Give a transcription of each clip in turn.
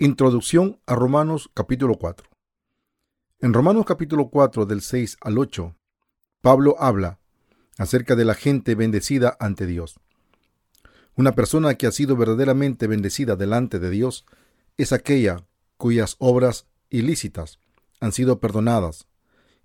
Introducción a Romanos capítulo 4. En Romanos capítulo 4 del 6 al 8, Pablo habla acerca de la gente bendecida ante Dios. Una persona que ha sido verdaderamente bendecida delante de Dios es aquella cuyas obras ilícitas han sido perdonadas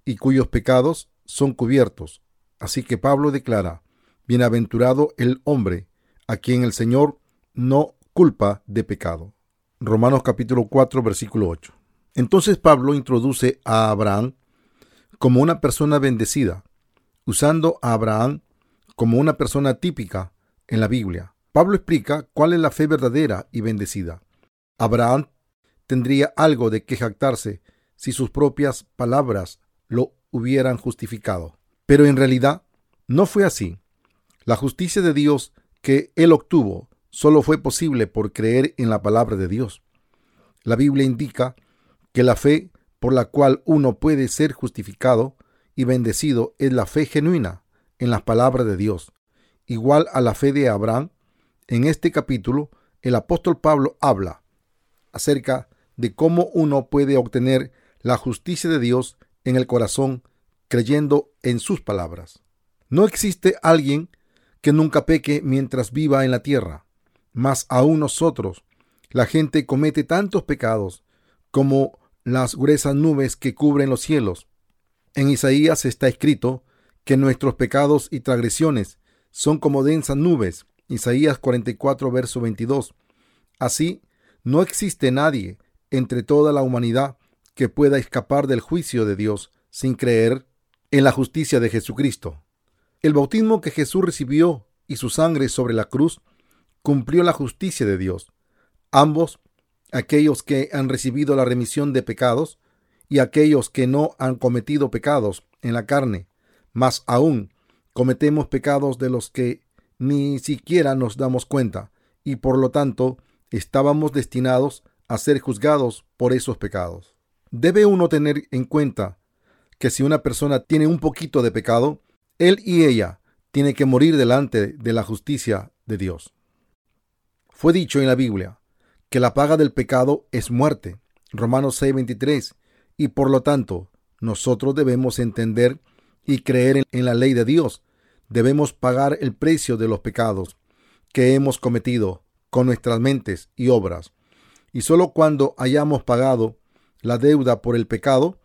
y cuyos pecados son cubiertos. Así que Pablo declara, Bienaventurado el hombre a quien el Señor no culpa de pecado. Romanos capítulo 4 versículo 8. Entonces Pablo introduce a Abraham como una persona bendecida, usando a Abraham como una persona típica en la Biblia. Pablo explica cuál es la fe verdadera y bendecida. Abraham tendría algo de que jactarse si sus propias palabras lo hubieran justificado. Pero en realidad no fue así. La justicia de Dios que él obtuvo solo fue posible por creer en la palabra de Dios. La Biblia indica que la fe por la cual uno puede ser justificado y bendecido es la fe genuina en las palabras de Dios, igual a la fe de Abraham. En este capítulo, el apóstol Pablo habla acerca de cómo uno puede obtener la justicia de Dios en el corazón creyendo en sus palabras. No existe alguien que nunca peque mientras viva en la tierra. Mas aún nosotros, la gente comete tantos pecados como las gruesas nubes que cubren los cielos. En Isaías está escrito que nuestros pecados y transgresiones son como densas nubes. Isaías 44, verso 22. Así, no existe nadie entre toda la humanidad que pueda escapar del juicio de Dios sin creer en la justicia de Jesucristo. El bautismo que Jesús recibió y su sangre sobre la cruz cumplió la justicia de Dios. Ambos, aquellos que han recibido la remisión de pecados y aquellos que no han cometido pecados en la carne, más aún cometemos pecados de los que ni siquiera nos damos cuenta y por lo tanto estábamos destinados a ser juzgados por esos pecados. Debe uno tener en cuenta que si una persona tiene un poquito de pecado, él y ella tienen que morir delante de la justicia de Dios. Fue dicho en la Biblia que la paga del pecado es muerte. Romanos 6:23. Y por lo tanto, nosotros debemos entender y creer en, la ley de Dios. Debemos pagar el precio de los pecados que hemos cometido con nuestras mentes y obras. Y solo cuando hayamos pagado la deuda por el pecado,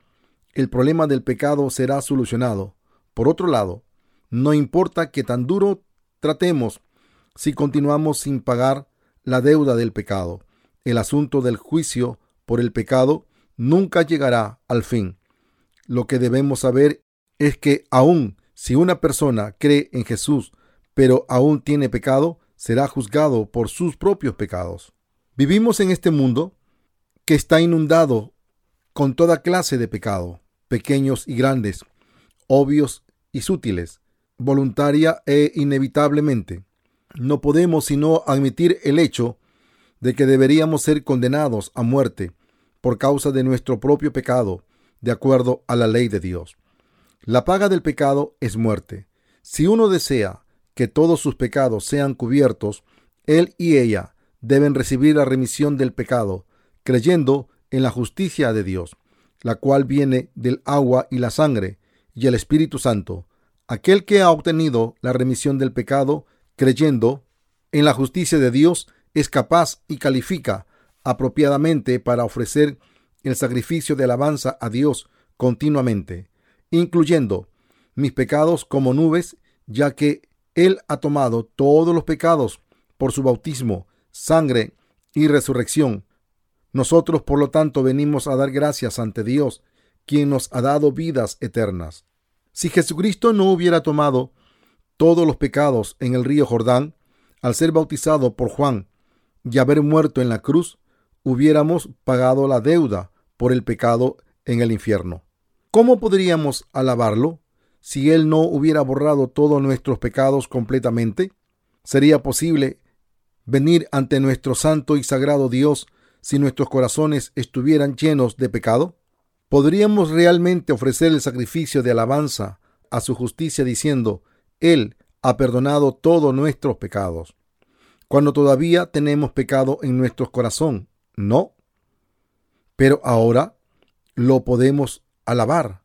el problema del pecado será solucionado. Por otro lado, no importa que tan duro tratemos si continuamos sin pagar la deuda del pecado. El asunto del juicio por el pecado nunca llegará al fin. Lo que debemos saber es que aun si una persona cree en Jesús, pero aún tiene pecado, será juzgado por sus propios pecados. Vivimos en este mundo que está inundado con toda clase de pecado, pequeños y grandes, obvios y sutiles, voluntaria e inevitablemente no podemos sino admitir el hecho de que deberíamos ser condenados a muerte por causa de nuestro propio pecado, de acuerdo a la ley de Dios. La paga del pecado es muerte. Si uno desea que todos sus pecados sean cubiertos, él y ella deben recibir la remisión del pecado, creyendo en la justicia de Dios, la cual viene del agua y la sangre y el Espíritu Santo. Aquel que ha obtenido la remisión del pecado creyendo en la justicia de Dios, es capaz y califica apropiadamente para ofrecer el sacrificio de alabanza a Dios continuamente, incluyendo mis pecados como nubes, ya que Él ha tomado todos los pecados por su bautismo, sangre y resurrección. Nosotros, por lo tanto, venimos a dar gracias ante Dios, quien nos ha dado vidas eternas. Si Jesucristo no hubiera tomado todos los pecados en el río Jordán, al ser bautizado por Juan y haber muerto en la cruz, hubiéramos pagado la deuda por el pecado en el infierno. ¿Cómo podríamos alabarlo si Él no hubiera borrado todos nuestros pecados completamente? ¿Sería posible venir ante nuestro santo y sagrado Dios si nuestros corazones estuvieran llenos de pecado? ¿Podríamos realmente ofrecer el sacrificio de alabanza a su justicia diciendo, él ha perdonado todos nuestros pecados. Cuando todavía tenemos pecado en nuestro corazón, no. Pero ahora lo podemos alabar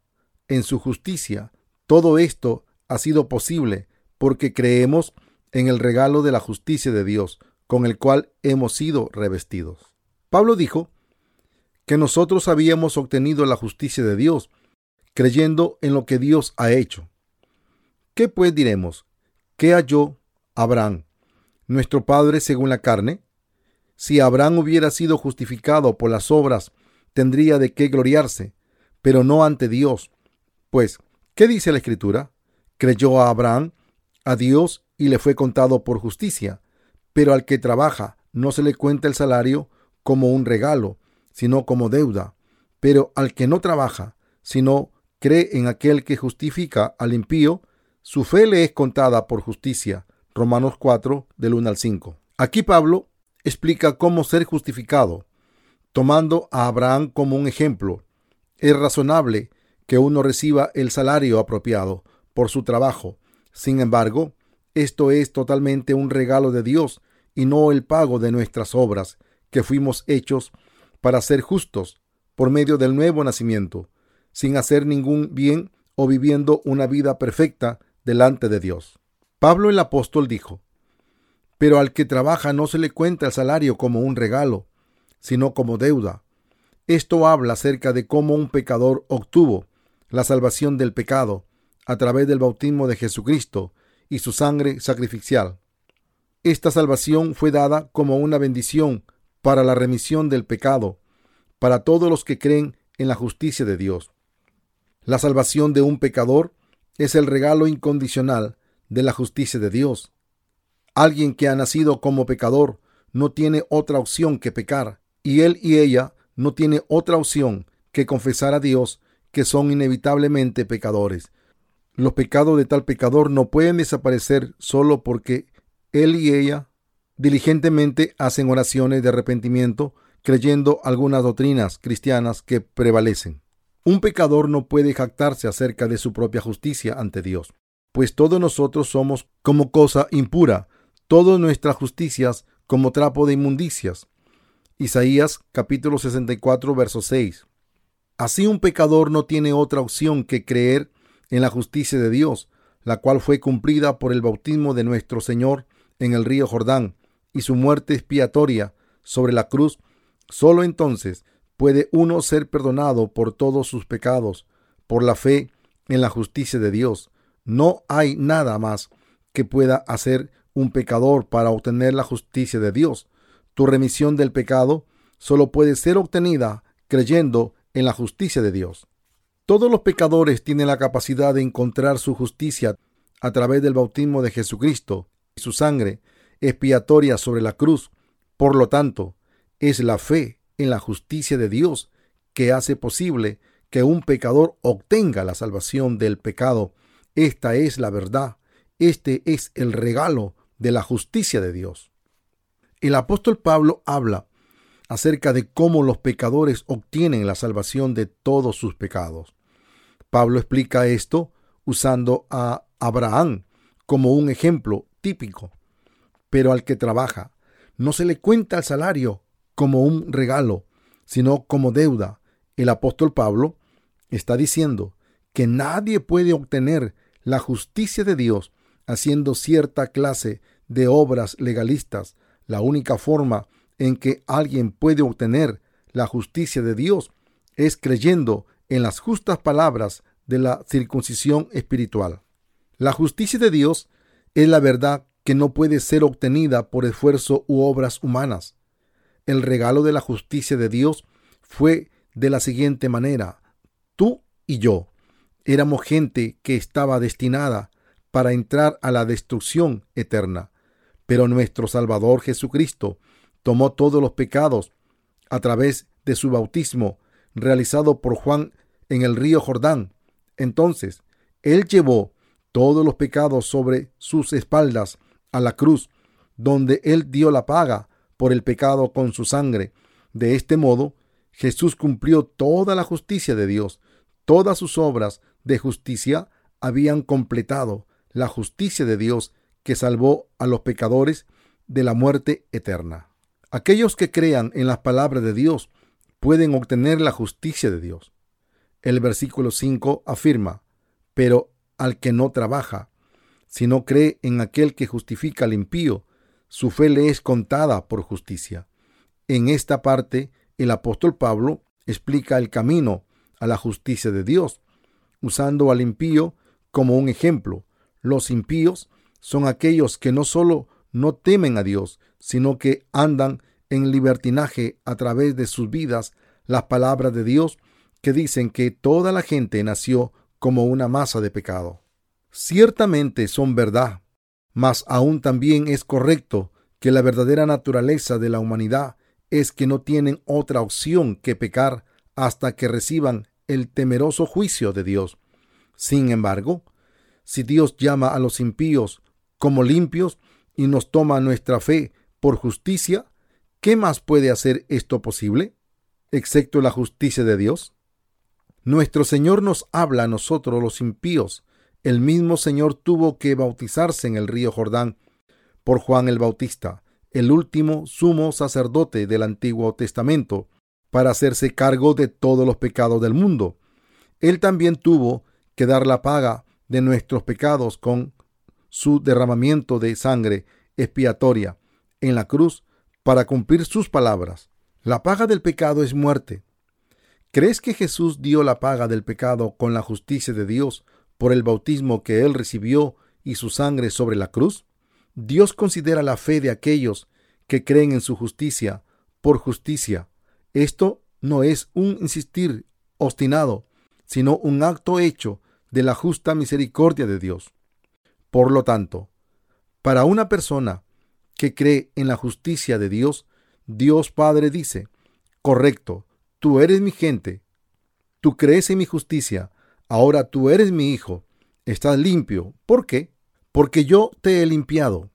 en su justicia. Todo esto ha sido posible porque creemos en el regalo de la justicia de Dios, con el cual hemos sido revestidos. Pablo dijo que nosotros habíamos obtenido la justicia de Dios, creyendo en lo que Dios ha hecho. ¿Qué pues diremos? ¿Qué halló Abraham, nuestro padre según la carne? Si Abraham hubiera sido justificado por las obras, tendría de qué gloriarse, pero no ante Dios. Pues, ¿qué dice la Escritura? Creyó a Abraham a Dios y le fue contado por justicia. Pero al que trabaja no se le cuenta el salario como un regalo, sino como deuda. Pero al que no trabaja, sino cree en aquel que justifica al impío, su fe le es contada por justicia. Romanos 4, del 1 al 5. Aquí Pablo explica cómo ser justificado, tomando a Abraham como un ejemplo. Es razonable que uno reciba el salario apropiado por su trabajo. Sin embargo, esto es totalmente un regalo de Dios y no el pago de nuestras obras, que fuimos hechos para ser justos por medio del nuevo nacimiento, sin hacer ningún bien o viviendo una vida perfecta delante de Dios. Pablo el apóstol dijo, Pero al que trabaja no se le cuenta el salario como un regalo, sino como deuda. Esto habla acerca de cómo un pecador obtuvo la salvación del pecado a través del bautismo de Jesucristo y su sangre sacrificial. Esta salvación fue dada como una bendición para la remisión del pecado, para todos los que creen en la justicia de Dios. La salvación de un pecador es el regalo incondicional de la justicia de Dios. Alguien que ha nacido como pecador no tiene otra opción que pecar, y él y ella no tiene otra opción que confesar a Dios que son inevitablemente pecadores. Los pecados de tal pecador no pueden desaparecer solo porque él y ella diligentemente hacen oraciones de arrepentimiento creyendo algunas doctrinas cristianas que prevalecen. Un pecador no puede jactarse acerca de su propia justicia ante Dios, pues todos nosotros somos como cosa impura, todas nuestras justicias como trapo de inmundicias. Isaías capítulo 64 verso 6. Así un pecador no tiene otra opción que creer en la justicia de Dios, la cual fue cumplida por el bautismo de nuestro Señor en el río Jordán y su muerte expiatoria sobre la cruz. Solo entonces puede uno ser perdonado por todos sus pecados, por la fe en la justicia de Dios. No hay nada más que pueda hacer un pecador para obtener la justicia de Dios. Tu remisión del pecado solo puede ser obtenida creyendo en la justicia de Dios. Todos los pecadores tienen la capacidad de encontrar su justicia a través del bautismo de Jesucristo y su sangre expiatoria sobre la cruz. Por lo tanto, es la fe en la justicia de Dios que hace posible que un pecador obtenga la salvación del pecado. Esta es la verdad. Este es el regalo de la justicia de Dios. El apóstol Pablo habla acerca de cómo los pecadores obtienen la salvación de todos sus pecados. Pablo explica esto usando a Abraham como un ejemplo típico. Pero al que trabaja no se le cuenta el salario como un regalo, sino como deuda. El apóstol Pablo está diciendo que nadie puede obtener la justicia de Dios haciendo cierta clase de obras legalistas. La única forma en que alguien puede obtener la justicia de Dios es creyendo en las justas palabras de la circuncisión espiritual. La justicia de Dios es la verdad que no puede ser obtenida por esfuerzo u obras humanas. El regalo de la justicia de Dios fue de la siguiente manera. Tú y yo éramos gente que estaba destinada para entrar a la destrucción eterna, pero nuestro Salvador Jesucristo tomó todos los pecados a través de su bautismo realizado por Juan en el río Jordán. Entonces, Él llevó todos los pecados sobre sus espaldas a la cruz, donde Él dio la paga por el pecado con su sangre. De este modo, Jesús cumplió toda la justicia de Dios. Todas sus obras de justicia habían completado la justicia de Dios que salvó a los pecadores de la muerte eterna. Aquellos que crean en las palabras de Dios pueden obtener la justicia de Dios. El versículo 5 afirma, pero al que no trabaja, sino cree en aquel que justifica al impío, su fe le es contada por justicia. En esta parte, el apóstol Pablo explica el camino a la justicia de Dios, usando al impío como un ejemplo. Los impíos son aquellos que no solo no temen a Dios, sino que andan en libertinaje a través de sus vidas las palabras de Dios que dicen que toda la gente nació como una masa de pecado. Ciertamente son verdad, mas aún también es correcto que la verdadera naturaleza de la humanidad es que no tienen otra opción que pecar hasta que reciban el temeroso juicio de Dios. Sin embargo, si Dios llama a los impíos como limpios y nos toma nuestra fe por justicia, ¿qué más puede hacer esto posible, excepto la justicia de Dios? Nuestro Señor nos habla a nosotros los impíos. El mismo Señor tuvo que bautizarse en el río Jordán por Juan el Bautista, el último sumo sacerdote del Antiguo Testamento, para hacerse cargo de todos los pecados del mundo. Él también tuvo que dar la paga de nuestros pecados con su derramamiento de sangre expiatoria en la cruz para cumplir sus palabras. La paga del pecado es muerte. ¿Crees que Jesús dio la paga del pecado con la justicia de Dios por el bautismo que él recibió y su sangre sobre la cruz? Dios considera la fe de aquellos que creen en su justicia por justicia. Esto no es un insistir obstinado, sino un acto hecho de la justa misericordia de Dios. Por lo tanto, para una persona que cree en la justicia de Dios, Dios Padre dice, correcto, tú eres mi gente, tú crees en mi justicia, ahora tú eres mi hijo, estás limpio. ¿Por qué? Porque yo te he limpiado,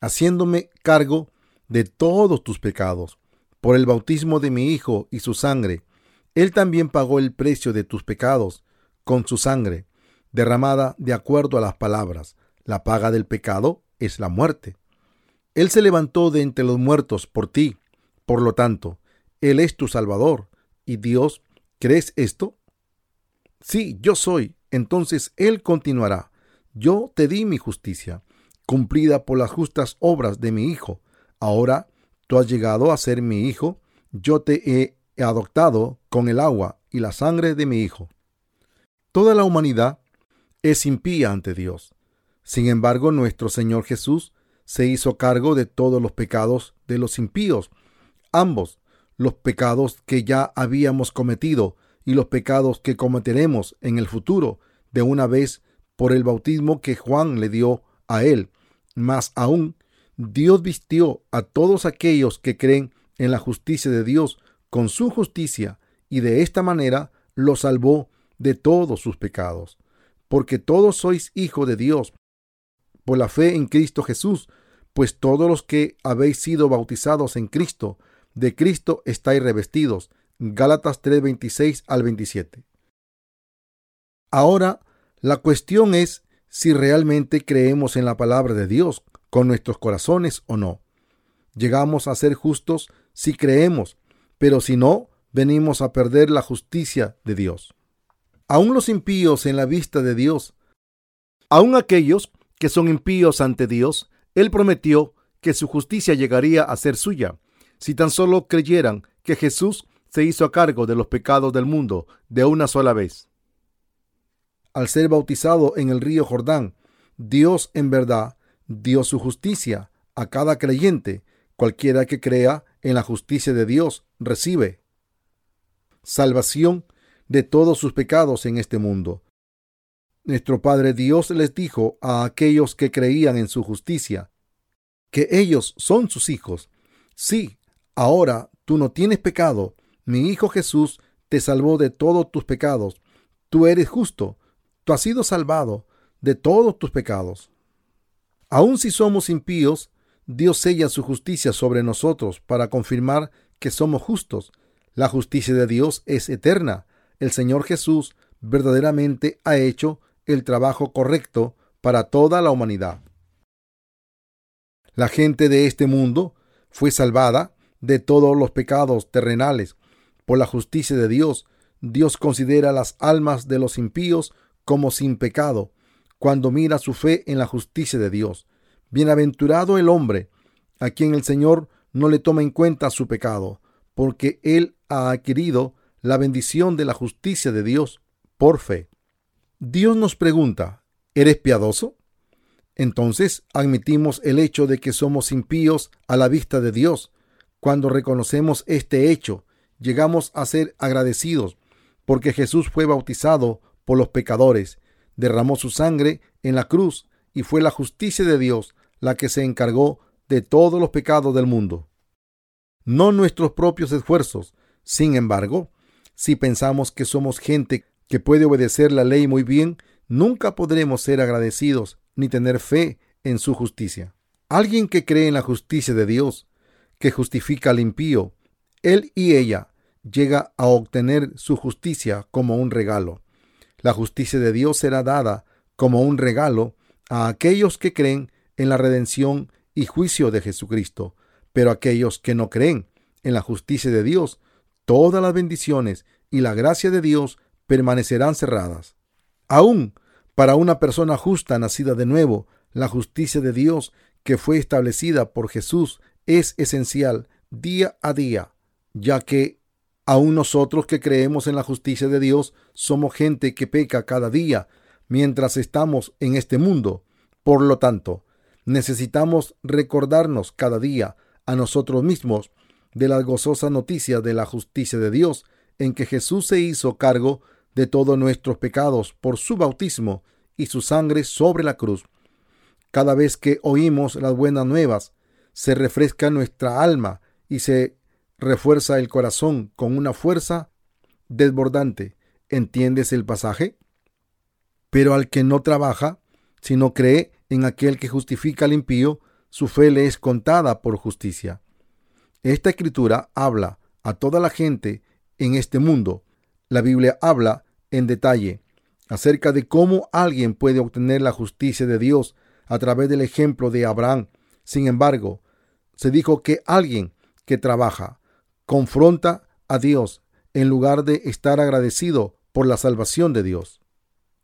haciéndome cargo de todos tus pecados, por el bautismo de mi hijo y su sangre. Él también pagó el precio de tus pecados con su sangre, derramada de acuerdo a las palabras la paga del pecado es la muerte. Él se levantó de entre los muertos por ti. Por lo tanto, Él es tu Salvador. ¿Y Dios, crees esto? Sí, yo soy. Entonces Él continuará. Yo te di mi justicia, cumplida por las justas obras de mi Hijo. Ahora tú has llegado a ser mi Hijo. Yo te he adoptado con el agua y la sangre de mi Hijo. Toda la humanidad es impía ante Dios. Sin embargo, nuestro Señor Jesús se hizo cargo de todos los pecados de los impíos, ambos, los pecados que ya habíamos cometido y los pecados que cometeremos en el futuro, de una vez por el bautismo que Juan le dio a él. Más aún, Dios vistió a todos aquellos que creen en la justicia de Dios con su justicia y de esta manera los salvó de todos sus pecados. Porque todos sois hijos de Dios por la fe en Cristo Jesús, pues todos los que habéis sido bautizados en Cristo, de Cristo estáis revestidos. Gálatas 3:26 al 27. Ahora, la cuestión es si realmente creemos en la palabra de Dios con nuestros corazones o no. Llegamos a ser justos si creemos, pero si no, venimos a perder la justicia de Dios. Aún los impíos en la vista de Dios, aún aquellos que son impíos ante Dios, Él prometió que su justicia llegaría a ser suya, si tan solo creyeran que Jesús se hizo cargo de los pecados del mundo de una sola vez. Al ser bautizado en el río Jordán, Dios en verdad dio su justicia a cada creyente. Cualquiera que crea en la justicia de Dios recibe salvación de todos sus pecados en este mundo. Nuestro Padre Dios les dijo a aquellos que creían en su justicia, que ellos son sus hijos. Sí, ahora tú no tienes pecado. Mi Hijo Jesús te salvó de todos tus pecados. Tú eres justo. Tú has sido salvado de todos tus pecados. Aun si somos impíos, Dios sella su justicia sobre nosotros para confirmar que somos justos. La justicia de Dios es eterna. El Señor Jesús verdaderamente ha hecho el trabajo correcto para toda la humanidad. La gente de este mundo fue salvada de todos los pecados terrenales por la justicia de Dios, Dios considera las almas de los impíos como sin pecado, cuando mira su fe en la justicia de Dios. Bienaventurado el hombre, a quien el Señor no le toma en cuenta su pecado, porque él ha adquirido la bendición de la justicia de Dios por fe. Dios nos pregunta, ¿eres piadoso? Entonces admitimos el hecho de que somos impíos a la vista de Dios. Cuando reconocemos este hecho, llegamos a ser agradecidos porque Jesús fue bautizado por los pecadores, derramó su sangre en la cruz y fue la justicia de Dios la que se encargó de todos los pecados del mundo. No nuestros propios esfuerzos. Sin embargo, si pensamos que somos gente que puede obedecer la ley muy bien, nunca podremos ser agradecidos ni tener fe en su justicia. Alguien que cree en la justicia de Dios, que justifica al impío, él y ella llega a obtener su justicia como un regalo. La justicia de Dios será dada como un regalo a aquellos que creen en la redención y juicio de Jesucristo, pero aquellos que no creen en la justicia de Dios, todas las bendiciones y la gracia de Dios permanecerán cerradas. Aún para una persona justa nacida de nuevo, la justicia de Dios que fue establecida por Jesús es esencial día a día, ya que Aún nosotros que creemos en la justicia de Dios somos gente que peca cada día mientras estamos en este mundo. Por lo tanto, necesitamos recordarnos cada día a nosotros mismos de la gozosa noticia de la justicia de Dios, en que Jesús se hizo cargo de todos nuestros pecados por su bautismo y su sangre sobre la cruz. Cada vez que oímos las buenas nuevas, se refresca nuestra alma y se refuerza el corazón con una fuerza desbordante. ¿Entiendes el pasaje? Pero al que no trabaja, sino cree en aquel que justifica al impío, su fe le es contada por justicia. Esta escritura habla a toda la gente en este mundo. La Biblia habla en detalle acerca de cómo alguien puede obtener la justicia de Dios a través del ejemplo de Abraham. Sin embargo, se dijo que alguien que trabaja, confronta a Dios en lugar de estar agradecido por la salvación de Dios.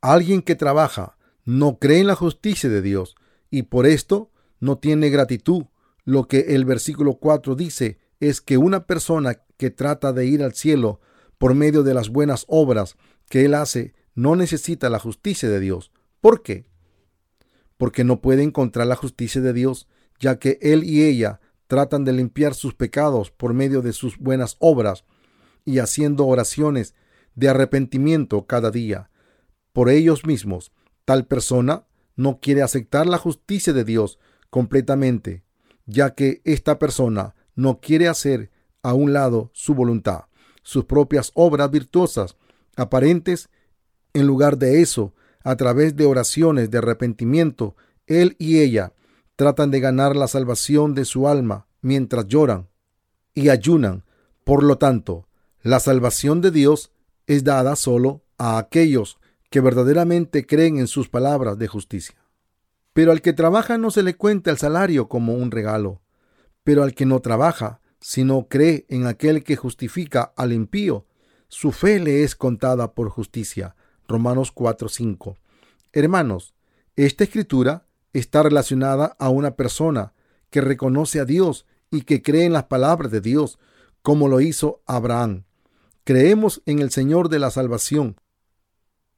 Alguien que trabaja no cree en la justicia de Dios y por esto no tiene gratitud. Lo que el versículo 4 dice es que una persona que trata de ir al cielo por medio de las buenas obras que él hace no necesita la justicia de Dios. ¿Por qué? Porque no puede encontrar la justicia de Dios, ya que él y ella tratan de limpiar sus pecados por medio de sus buenas obras y haciendo oraciones de arrepentimiento cada día por ellos mismos. Tal persona no quiere aceptar la justicia de Dios completamente, ya que esta persona no quiere hacer a un lado su voluntad, sus propias obras virtuosas, aparentes. En lugar de eso, a través de oraciones de arrepentimiento, él y ella tratan de ganar la salvación de su alma mientras lloran y ayunan. Por lo tanto, la salvación de Dios es dada solo a aquellos que verdaderamente creen en sus palabras de justicia. Pero al que trabaja no se le cuenta el salario como un regalo. Pero al que no trabaja, sino cree en aquel que justifica al impío, su fe le es contada por justicia. Romanos 4:5. Hermanos, esta escritura está relacionada a una persona que reconoce a Dios y que cree en las palabras de Dios, como lo hizo Abraham. Creemos en el Señor de la salvación,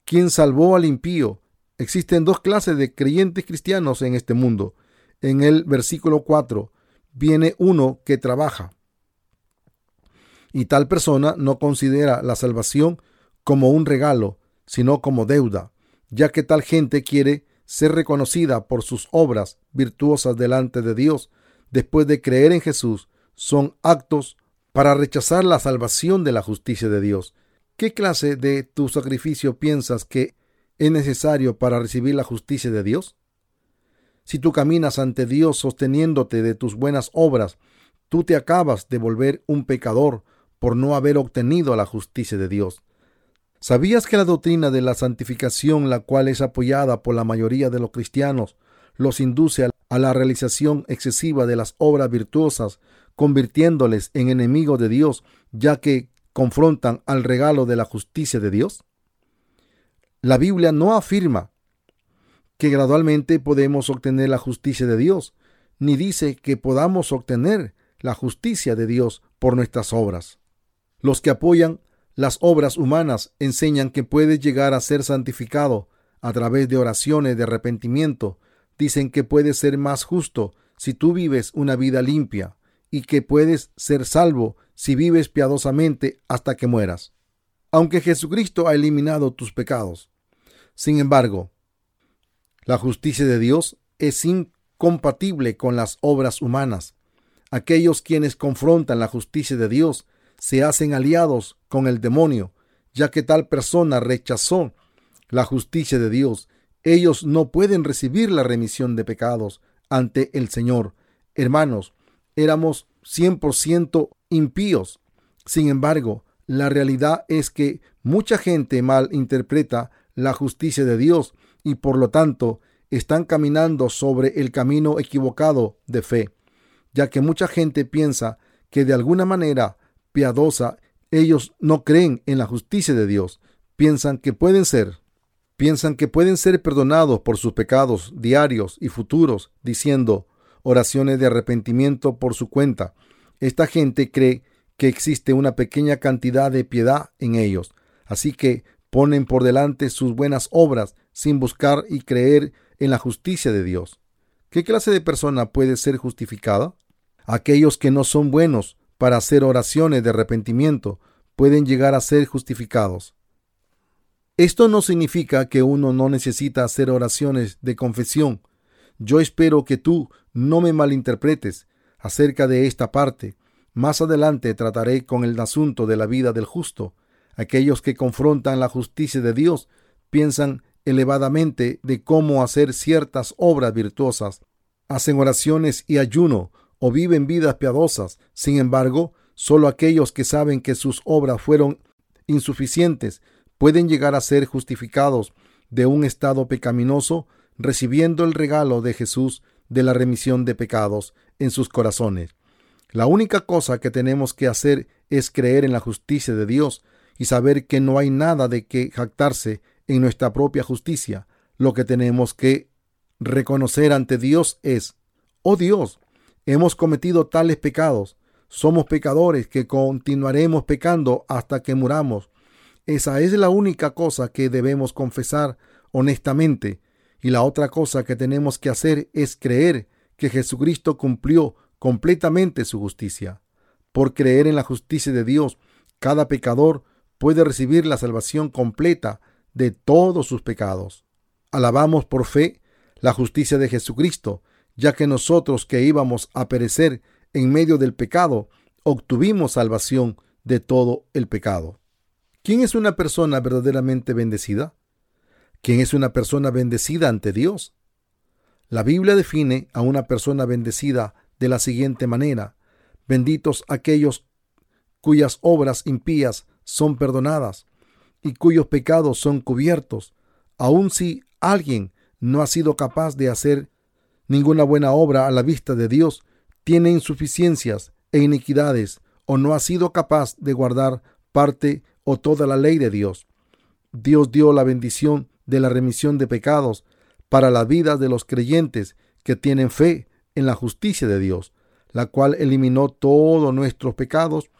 quien salvó al impío. Existen dos clases de creyentes cristianos en este mundo. En el versículo 4 viene uno que trabaja. Y tal persona no considera la salvación como un regalo, sino como deuda, ya que tal gente quiere ser reconocida por sus obras virtuosas delante de Dios después de creer en Jesús son actos para rechazar la salvación de la justicia de Dios. ¿Qué clase de tu sacrificio piensas que es necesario para recibir la justicia de Dios? Si tú caminas ante Dios sosteniéndote de tus buenas obras, tú te acabas de volver un pecador por no haber obtenido la justicia de Dios. ¿Sabías que la doctrina de la santificación, la cual es apoyada por la mayoría de los cristianos, los induce a la realización excesiva de las obras virtuosas, convirtiéndoles en enemigos de Dios, ya que confrontan al regalo de la justicia de Dios? La Biblia no afirma que gradualmente podemos obtener la justicia de Dios, ni dice que podamos obtener la justicia de Dios por nuestras obras. Los que apoyan las obras humanas enseñan que puedes llegar a ser santificado a través de oraciones de arrepentimiento. Dicen que puedes ser más justo si tú vives una vida limpia y que puedes ser salvo si vives piadosamente hasta que mueras. Aunque Jesucristo ha eliminado tus pecados. Sin embargo, la justicia de Dios es incompatible con las obras humanas. Aquellos quienes confrontan la justicia de Dios se hacen aliados con el demonio, ya que tal persona rechazó la justicia de Dios. Ellos no pueden recibir la remisión de pecados ante el Señor. Hermanos, éramos 100% impíos. Sin embargo, la realidad es que mucha gente mal interpreta la justicia de Dios y por lo tanto están caminando sobre el camino equivocado de fe, ya que mucha gente piensa que de alguna manera piadosa ellos no creen en la justicia de Dios, piensan que pueden ser, piensan que pueden ser perdonados por sus pecados diarios y futuros, diciendo oraciones de arrepentimiento por su cuenta. Esta gente cree que existe una pequeña cantidad de piedad en ellos, así que ponen por delante sus buenas obras sin buscar y creer en la justicia de Dios. ¿Qué clase de persona puede ser justificada? Aquellos que no son buenos para hacer oraciones de arrepentimiento pueden llegar a ser justificados. Esto no significa que uno no necesita hacer oraciones de confesión. Yo espero que tú no me malinterpretes acerca de esta parte. Más adelante trataré con el asunto de la vida del justo. Aquellos que confrontan la justicia de Dios piensan elevadamente de cómo hacer ciertas obras virtuosas, hacen oraciones y ayuno o viven vidas piadosas. Sin embargo, solo aquellos que saben que sus obras fueron insuficientes pueden llegar a ser justificados de un estado pecaminoso recibiendo el regalo de Jesús de la remisión de pecados en sus corazones. La única cosa que tenemos que hacer es creer en la justicia de Dios y saber que no hay nada de que jactarse en nuestra propia justicia. Lo que tenemos que reconocer ante Dios es, oh Dios, hemos cometido tales pecados, somos pecadores que continuaremos pecando hasta que muramos. Esa es la única cosa que debemos confesar honestamente y la otra cosa que tenemos que hacer es creer que Jesucristo cumplió completamente su justicia. Por creer en la justicia de Dios, cada pecador puede recibir la salvación completa de todos sus pecados. Alabamos por fe la justicia de Jesucristo, ya que nosotros que íbamos a perecer en medio del pecado, obtuvimos salvación de todo el pecado. ¿Quién es una persona verdaderamente bendecida? ¿Quién es una persona bendecida ante Dios? La Biblia define a una persona bendecida de la siguiente manera. Benditos aquellos cuyas obras impías son perdonadas y cuyos pecados son cubiertos, aun si alguien no ha sido capaz de hacer ninguna buena obra a la vista de Dios, tiene insuficiencias e iniquidades, o no ha sido capaz de guardar parte o toda la ley de Dios. Dios dio la bendición de la remisión de pecados para la vida de los creyentes que tienen fe en la justicia de Dios, la cual eliminó todos nuestros pecados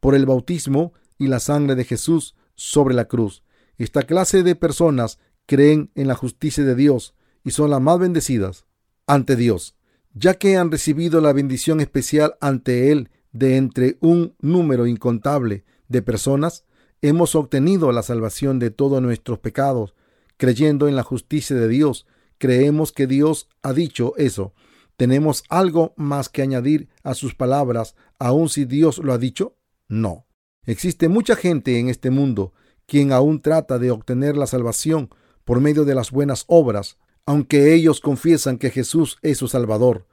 por el bautismo y la sangre de Jesús sobre la cruz. Esta clase de personas creen en la justicia de Dios y son las más bendecidas ante Dios, ya que han recibido la bendición especial ante Él de entre un número incontable de personas, hemos obtenido la salvación de todos nuestros pecados creyendo en la justicia de Dios. Creemos que Dios ha dicho eso. ¿Tenemos algo más que añadir a sus palabras, aun si Dios lo ha dicho? No. Existe mucha gente en este mundo quien aún trata de obtener la salvación por medio de las buenas obras, aunque ellos confiesan que Jesús es su Salvador.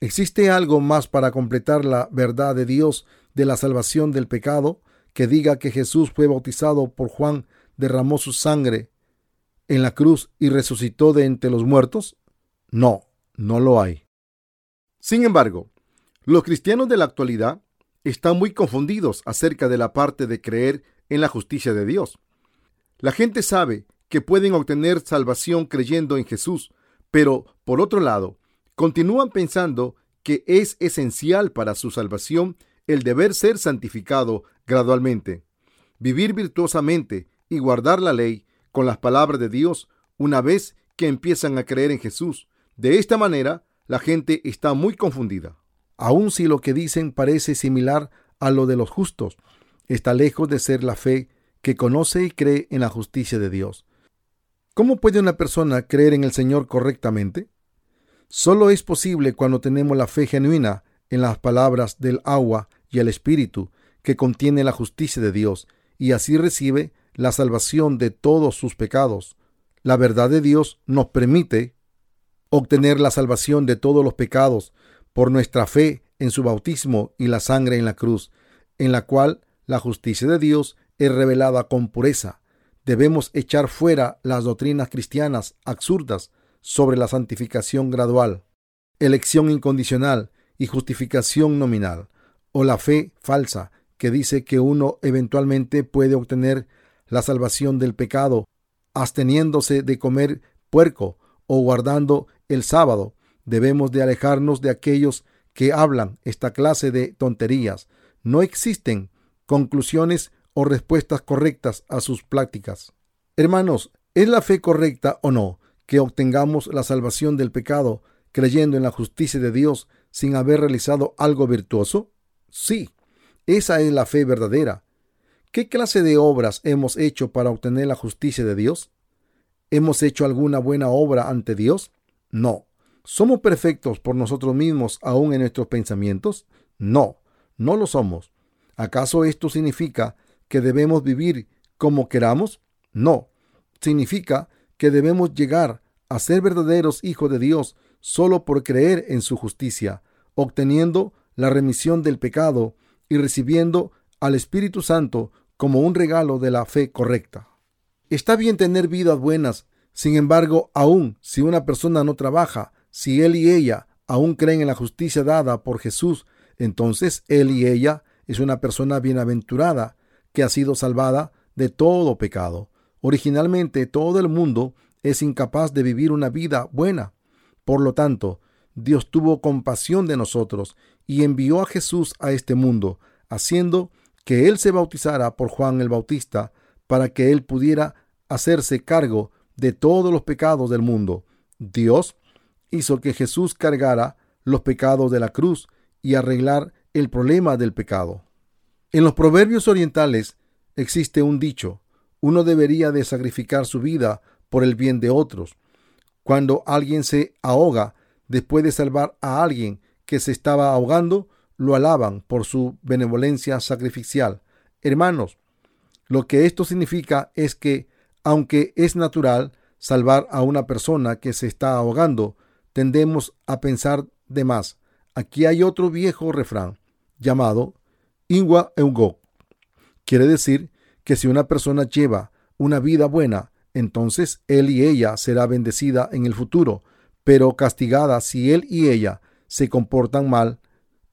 ¿Existe algo más para completar la verdad de Dios de la salvación del pecado que diga que Jesús fue bautizado por Juan, derramó su sangre en la cruz y resucitó de entre los muertos? No, no lo hay. Sin embargo, los cristianos de la actualidad están muy confundidos acerca de la parte de creer en la justicia de Dios. La gente sabe que pueden obtener salvación creyendo en Jesús, pero por otro lado, continúan pensando que es esencial para su salvación el deber ser santificado gradualmente, vivir virtuosamente y guardar la ley con las palabras de Dios una vez que empiezan a creer en Jesús. De esta manera, la gente está muy confundida. Aun si lo que dicen parece similar a lo de los justos, está lejos de ser la fe que conoce y cree en la justicia de Dios. ¿Cómo puede una persona creer en el Señor correctamente? Solo es posible cuando tenemos la fe genuina en las palabras del agua y el Espíritu que contiene la justicia de Dios, y así recibe la salvación de todos sus pecados. La verdad de Dios nos permite obtener la salvación de todos los pecados por nuestra fe en su bautismo y la sangre en la cruz, en la cual la justicia de Dios es revelada con pureza. Debemos echar fuera las doctrinas cristianas absurdas sobre la santificación gradual, elección incondicional y justificación nominal, o la fe falsa que dice que uno eventualmente puede obtener la salvación del pecado absteniéndose de comer puerco o guardando el sábado. Debemos de alejarnos de aquellos que hablan esta clase de tonterías. No existen conclusiones o respuestas correctas a sus prácticas. Hermanos, ¿es la fe correcta o no? que obtengamos la salvación del pecado creyendo en la justicia de Dios sin haber realizado algo virtuoso? Sí, esa es la fe verdadera. ¿Qué clase de obras hemos hecho para obtener la justicia de Dios? ¿Hemos hecho alguna buena obra ante Dios? No. ¿Somos perfectos por nosotros mismos aún en nuestros pensamientos? No, no lo somos. ¿Acaso esto significa que debemos vivir como queramos? No. Significa que debemos llegar a ser verdaderos hijos de Dios solo por creer en su justicia, obteniendo la remisión del pecado y recibiendo al Espíritu Santo como un regalo de la fe correcta. Está bien tener vidas buenas, sin embargo, aun si una persona no trabaja, si él y ella aún creen en la justicia dada por Jesús, entonces él y ella es una persona bienaventurada que ha sido salvada de todo pecado. Originalmente todo el mundo es incapaz de vivir una vida buena. Por lo tanto, Dios tuvo compasión de nosotros y envió a Jesús a este mundo, haciendo que Él se bautizara por Juan el Bautista, para que Él pudiera hacerse cargo de todos los pecados del mundo. Dios hizo que Jesús cargara los pecados de la cruz y arreglar el problema del pecado. En los proverbios orientales existe un dicho, uno debería de sacrificar su vida por el bien de otros. Cuando alguien se ahoga después de salvar a alguien que se estaba ahogando, lo alaban por su benevolencia sacrificial. Hermanos, lo que esto significa es que, aunque es natural salvar a una persona que se está ahogando, tendemos a pensar de más. Aquí hay otro viejo refrán llamado Ingua Eugo. Quiere decir que si una persona lleva una vida buena, entonces él y ella será bendecida en el futuro, pero castigada si él y ella se comportan mal.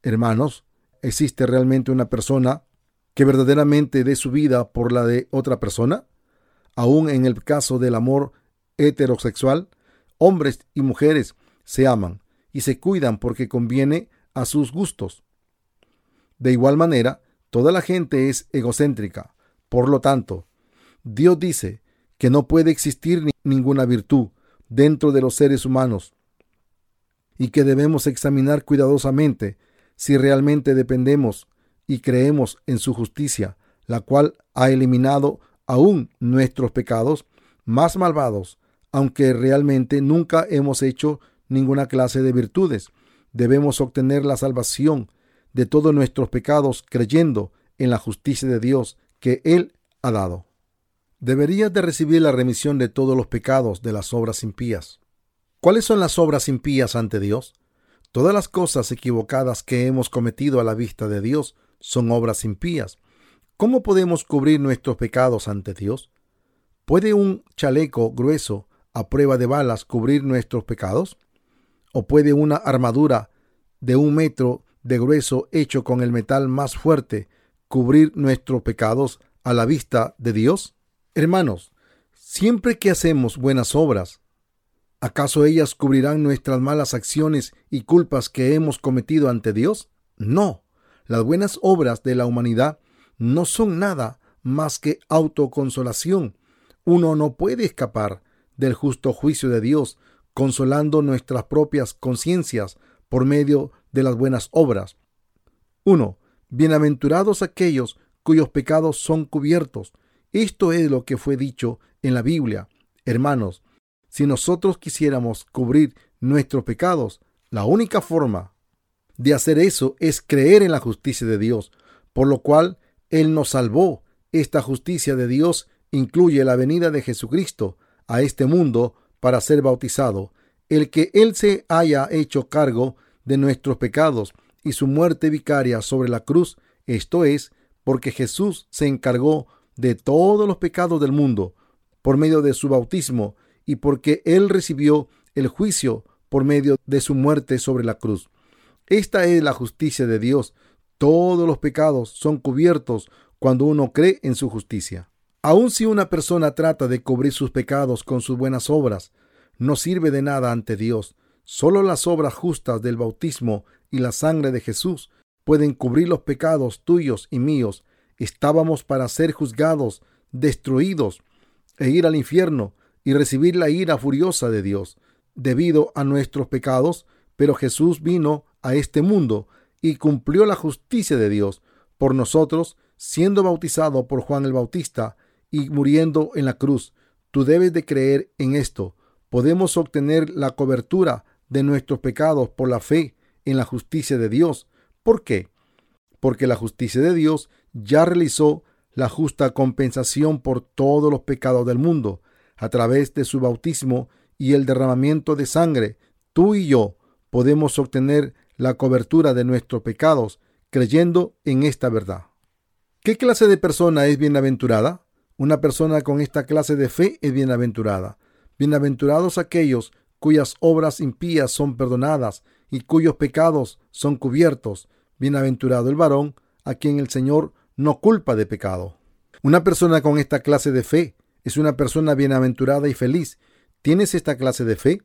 Hermanos, ¿existe realmente una persona que verdaderamente dé su vida por la de otra persona? Aún en el caso del amor heterosexual, hombres y mujeres se aman y se cuidan porque conviene a sus gustos. De igual manera, toda la gente es egocéntrica. Por lo tanto, Dios dice que no puede existir ninguna virtud dentro de los seres humanos y que debemos examinar cuidadosamente si realmente dependemos y creemos en su justicia, la cual ha eliminado aún nuestros pecados más malvados, aunque realmente nunca hemos hecho ninguna clase de virtudes. Debemos obtener la salvación de todos nuestros pecados creyendo en la justicia de Dios que Él ha dado deberías de recibir la remisión de todos los pecados de las obras impías. ¿Cuáles son las obras impías ante Dios? Todas las cosas equivocadas que hemos cometido a la vista de Dios son obras impías. ¿Cómo podemos cubrir nuestros pecados ante Dios? ¿Puede un chaleco grueso a prueba de balas cubrir nuestros pecados? ¿O puede una armadura de un metro de grueso hecho con el metal más fuerte cubrir nuestros pecados a la vista de Dios? Hermanos, siempre que hacemos buenas obras, ¿acaso ellas cubrirán nuestras malas acciones y culpas que hemos cometido ante Dios? No, las buenas obras de la humanidad no son nada más que autoconsolación. Uno no puede escapar del justo juicio de Dios consolando nuestras propias conciencias por medio de las buenas obras. 1. Bienaventurados aquellos cuyos pecados son cubiertos. Esto es lo que fue dicho en la Biblia. Hermanos, si nosotros quisiéramos cubrir nuestros pecados, la única forma de hacer eso es creer en la justicia de Dios, por lo cual Él nos salvó. Esta justicia de Dios incluye la venida de Jesucristo a este mundo para ser bautizado, el que Él se haya hecho cargo de nuestros pecados y su muerte vicaria sobre la cruz, esto es, porque Jesús se encargó de todos los pecados del mundo por medio de su bautismo y porque Él recibió el juicio por medio de su muerte sobre la cruz. Esta es la justicia de Dios. Todos los pecados son cubiertos cuando uno cree en su justicia. Aun si una persona trata de cubrir sus pecados con sus buenas obras, no sirve de nada ante Dios. Solo las obras justas del bautismo y la sangre de Jesús pueden cubrir los pecados tuyos y míos. Estábamos para ser juzgados, destruidos e ir al infierno y recibir la ira furiosa de Dios debido a nuestros pecados, pero Jesús vino a este mundo y cumplió la justicia de Dios por nosotros, siendo bautizado por Juan el Bautista y muriendo en la cruz. Tú debes de creer en esto. Podemos obtener la cobertura de nuestros pecados por la fe en la justicia de Dios. ¿Por qué? Porque la justicia de Dios ya realizó la justa compensación por todos los pecados del mundo a través de su bautismo y el derramamiento de sangre. Tú y yo podemos obtener la cobertura de nuestros pecados creyendo en esta verdad. ¿Qué clase de persona es bienaventurada? Una persona con esta clase de fe es bienaventurada. Bienaventurados aquellos cuyas obras impías son perdonadas y cuyos pecados son cubiertos. Bienaventurado el varón a quien el Señor no culpa de pecado. Una persona con esta clase de fe es una persona bienaventurada y feliz. ¿Tienes esta clase de fe?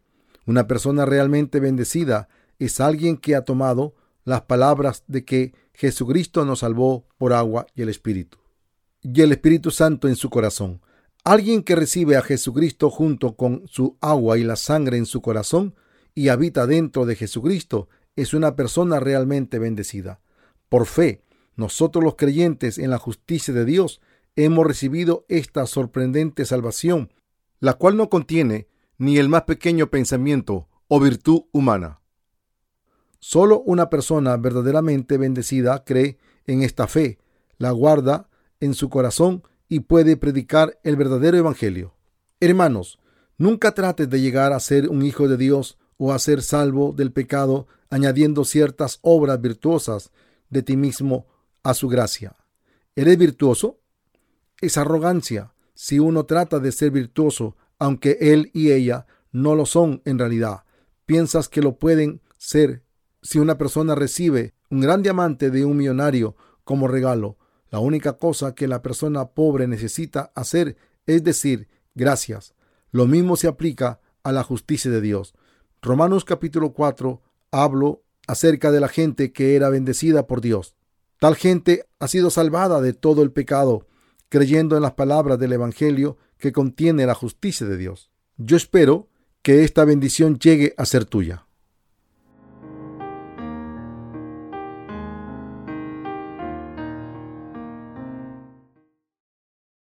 Una persona realmente bendecida es alguien que ha tomado las palabras de que Jesucristo nos salvó por agua y el Espíritu. Y el Espíritu Santo en su corazón. Alguien que recibe a Jesucristo junto con su agua y la sangre en su corazón y habita dentro de Jesucristo es una persona realmente bendecida. Por fe, nosotros los creyentes en la justicia de Dios hemos recibido esta sorprendente salvación, la cual no contiene ni el más pequeño pensamiento o virtud humana. Solo una persona verdaderamente bendecida cree en esta fe, la guarda en su corazón y puede predicar el verdadero evangelio. Hermanos, nunca trates de llegar a ser un hijo de Dios o a ser salvo del pecado añadiendo ciertas obras virtuosas de ti mismo a su gracia. ¿Eres virtuoso? Es arrogancia si uno trata de ser virtuoso aunque él y ella no lo son en realidad. Piensas que lo pueden ser si una persona recibe un gran diamante de un millonario como regalo. La única cosa que la persona pobre necesita hacer es decir gracias. Lo mismo se aplica a la justicia de Dios. Romanos capítulo 4 hablo acerca de la gente que era bendecida por Dios. Tal gente ha sido salvada de todo el pecado, creyendo en las palabras del Evangelio que contiene la justicia de Dios. Yo espero que esta bendición llegue a ser tuya.